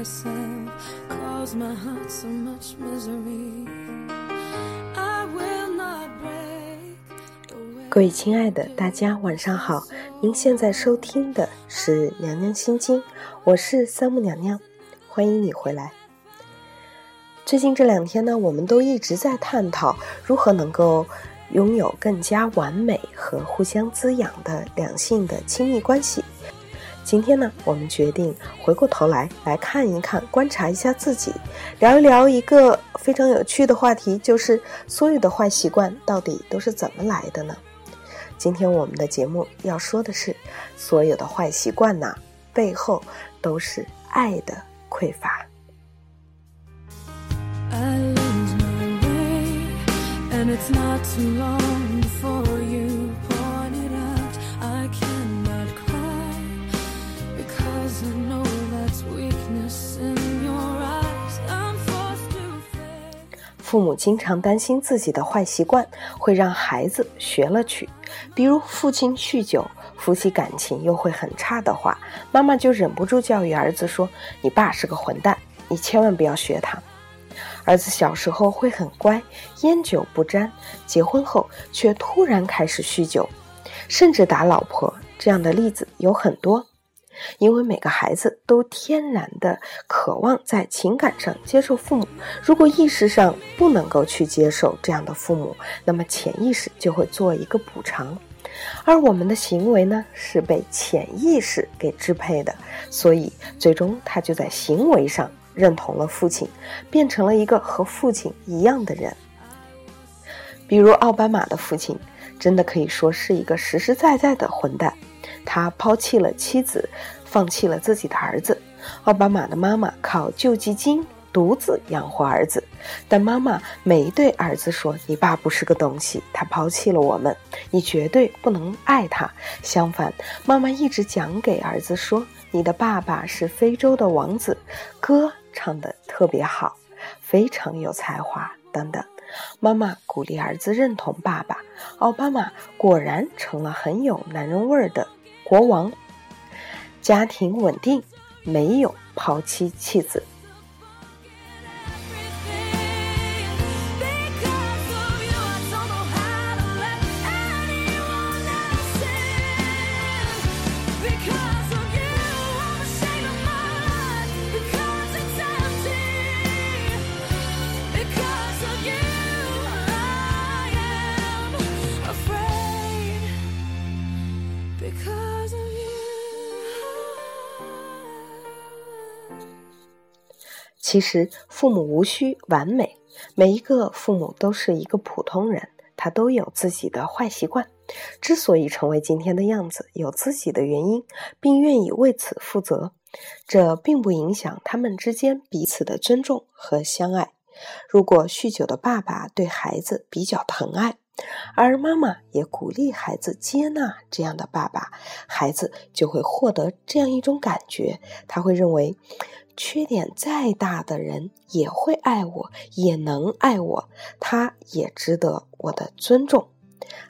myself cause my heart so much misery. I will not break away 各位亲爱的，大家晚上好。您现在收听的是《娘娘心经》，我是三木娘娘，欢迎你回来。最近这两天呢，我们都一直在探讨如何能够拥有更加完美和互相滋养的两性的亲密关系。今天呢，我们决定回过头来来看一看，观察一下自己，聊一聊一个非常有趣的话题，就是所有的坏习惯到底都是怎么来的呢？今天我们的节目要说的是，所有的坏习惯呐，背后都是爱的匮乏。I 父母经常担心自己的坏习惯会让孩子学了去，比如父亲酗酒，夫妻感情又会很差的话，妈妈就忍不住教育儿子说：“你爸是个混蛋，你千万不要学他。”儿子小时候会很乖，烟酒不沾，结婚后却突然开始酗酒，甚至打老婆，这样的例子有很多。因为每个孩子都天然的渴望在情感上接受父母，如果意识上不能够去接受这样的父母，那么潜意识就会做一个补偿，而我们的行为呢是被潜意识给支配的，所以最终他就在行为上认同了父亲，变成了一个和父亲一样的人。比如奥巴马的父亲，真的可以说是一个实实在在的混蛋。他抛弃了妻子，放弃了自己的儿子。奥巴马的妈妈靠救济金独自养活儿子，但妈妈没对儿子说：“你爸不是个东西，他抛弃了我们，你绝对不能爱他。”相反，妈妈一直讲给儿子说：“你的爸爸是非洲的王子，歌唱得特别好，非常有才华，等等。”妈妈鼓励儿子认同爸爸。奥巴马果然成了很有男人味儿的国王，家庭稳定，没有抛妻弃子。其实父母无需完美，每一个父母都是一个普通人，他都有自己的坏习惯。之所以成为今天的样子，有自己的原因，并愿意为此负责，这并不影响他们之间彼此的尊重和相爱。如果酗酒的爸爸对孩子比较疼爱，而妈妈也鼓励孩子接纳这样的爸爸，孩子就会获得这样一种感觉，他会认为，缺点再大的人也会爱我，也能爱我，他也值得我的尊重。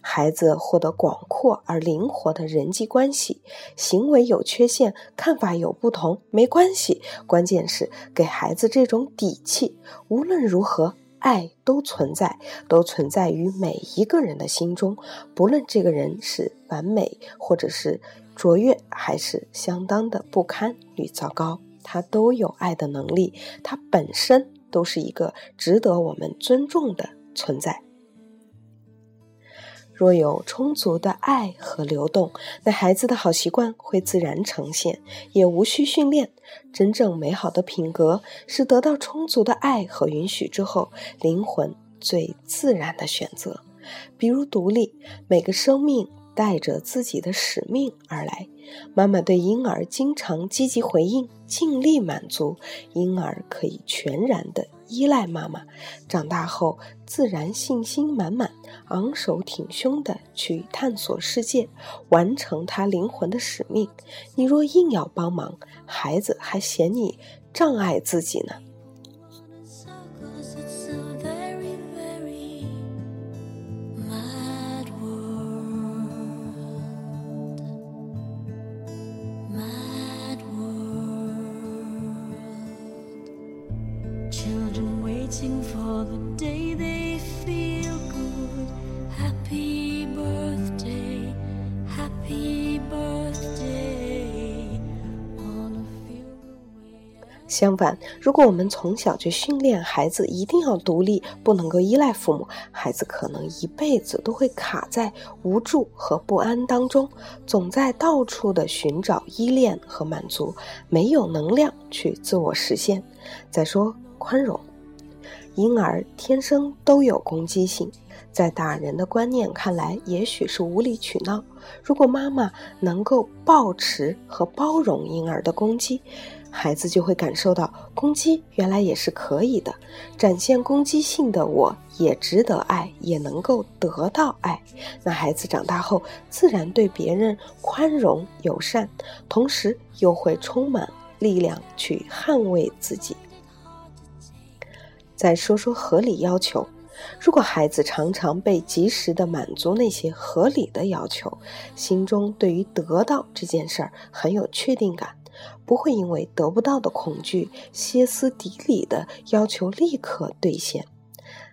孩子获得广阔而灵活的人际关系，行为有缺陷，看法有不同，没关系，关键是给孩子这种底气。无论如何，爱都存在，都存在于每一个人的心中，不论这个人是完美，或者是卓越，还是相当的不堪与糟糕，他都有爱的能力，他本身都是一个值得我们尊重的存在。若有充足的爱和流动，那孩子的好习惯会自然呈现，也无需训练。真正美好的品格是得到充足的爱和允许之后，灵魂最自然的选择。比如独立，每个生命带着自己的使命而来。妈妈对婴儿经常积极回应，尽力满足，婴儿可以全然的依赖妈妈。长大后，自然信心满满，昂首挺胸的去探索世界，完成他灵魂的使命。你若硬要帮忙，孩子还嫌你障碍自己呢。相反，如果我们从小就训练孩子一定要独立，不能够依赖父母，孩子可能一辈子都会卡在无助和不安当中，总在到处的寻找依恋和满足，没有能量去自我实现。再说宽容，婴儿天生都有攻击性，在大人的观念看来，也许是无理取闹。如果妈妈能够抱持和包容婴儿的攻击，孩子就会感受到攻击原来也是可以的，展现攻击性的我也值得爱，也能够得到爱。那孩子长大后，自然对别人宽容友善，同时又会充满力量去捍卫自己。再说说合理要求，如果孩子常常被及时的满足那些合理的要求，心中对于得到这件事儿很有确定感。不会因为得不到的恐惧，歇斯底里的要求立刻兑现。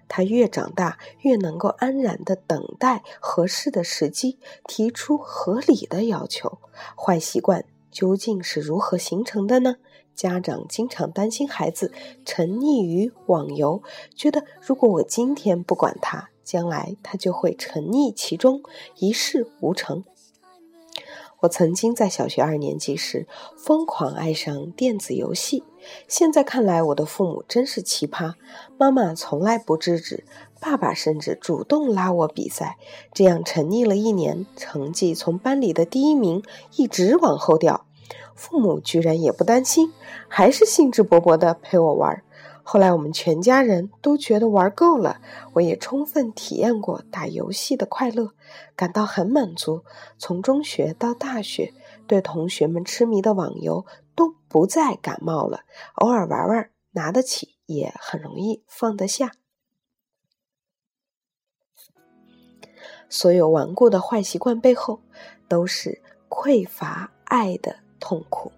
他越长大，越能够安然的等待合适的时机，提出合理的要求。坏习惯究竟是如何形成的呢？家长经常担心孩子沉溺于网游，觉得如果我今天不管他，将来他就会沉溺其中，一事无成。我曾经在小学二年级时疯狂爱上电子游戏，现在看来我的父母真是奇葩。妈妈从来不制止，爸爸甚至主动拉我比赛，这样沉溺了一年，成绩从班里的第一名一直往后掉。父母居然也不担心，还是兴致勃勃地陪我玩。后来我们全家人都觉得玩够了，我也充分体验过打游戏的快乐，感到很满足。从中学到大学，对同学们痴迷的网游都不再感冒了，偶尔玩玩，拿得起，也很容易放得下。所有顽固的坏习惯背后，都是匮乏爱的痛苦。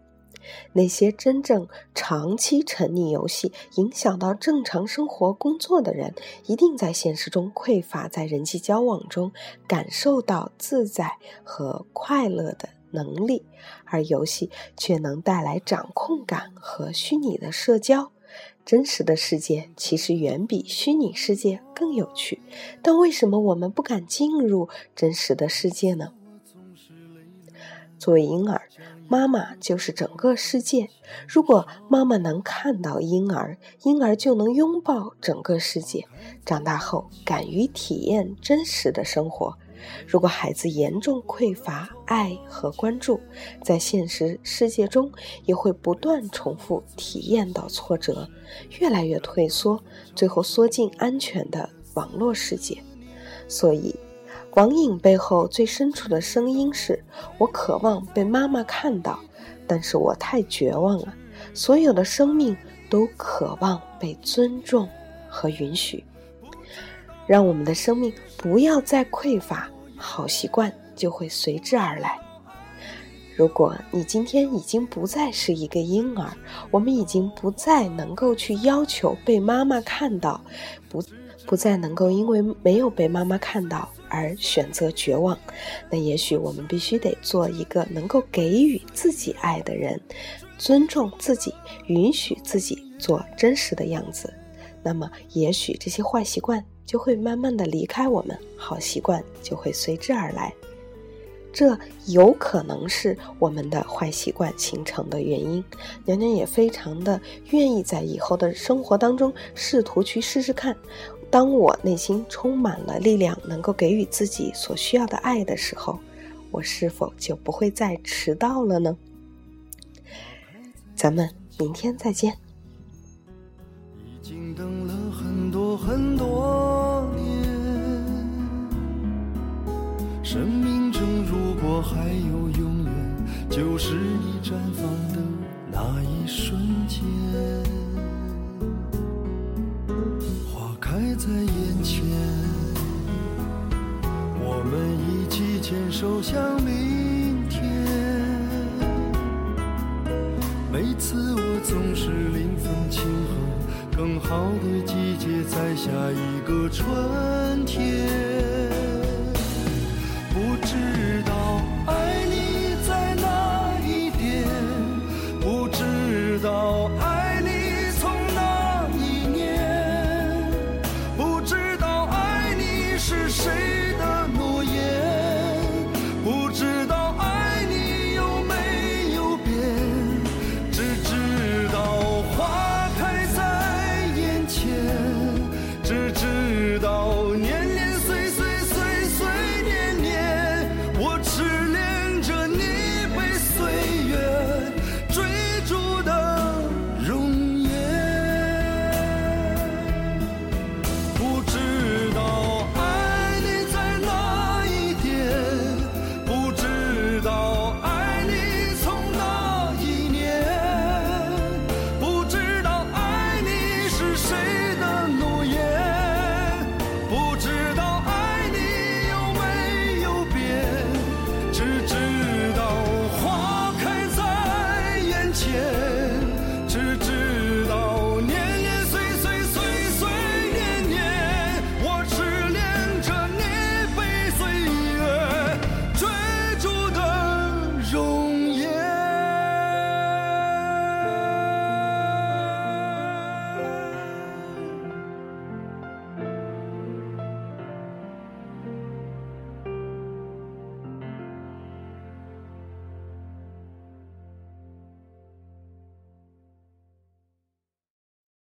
那些真正长期沉溺游戏、影响到正常生活、工作的人，一定在现实中匮乏在人际交往中感受到自在和快乐的能力，而游戏却能带来掌控感和虚拟的社交。真实的世界其实远比虚拟世界更有趣，但为什么我们不敢进入真实的世界呢？作为婴儿。妈妈就是整个世界。如果妈妈能看到婴儿，婴儿就能拥抱整个世界。长大后，敢于体验真实的生活。如果孩子严重匮乏爱和关注，在现实世界中也会不断重复体验到挫折，越来越退缩，最后缩进安全的网络世界。所以。网瘾背后最深处的声音是：我渴望被妈妈看到，但是我太绝望了。所有的生命都渴望被尊重和允许。让我们的生命不要再匮乏，好习惯就会随之而来。如果你今天已经不再是一个婴儿，我们已经不再能够去要求被妈妈看到，不不再能够因为没有被妈妈看到。而选择绝望，那也许我们必须得做一个能够给予自己爱的人，尊重自己，允许自己做真实的样子。那么，也许这些坏习惯就会慢慢的离开我们，好习惯就会随之而来。这有可能是我们的坏习惯形成的原因。娘娘也非常的愿意在以后的生活当中试图去试试看。当我内心充满了力量，能够给予自己所需要的爱的时候，我是否就不会再迟到了呢？咱们明天再见。已经等了很多很多年，生命中如果还有永远，就是你绽放的那一瞬间。在眼前，我们一起牵手向明天。每次我总是临风轻和，更好的季节在下一个春天。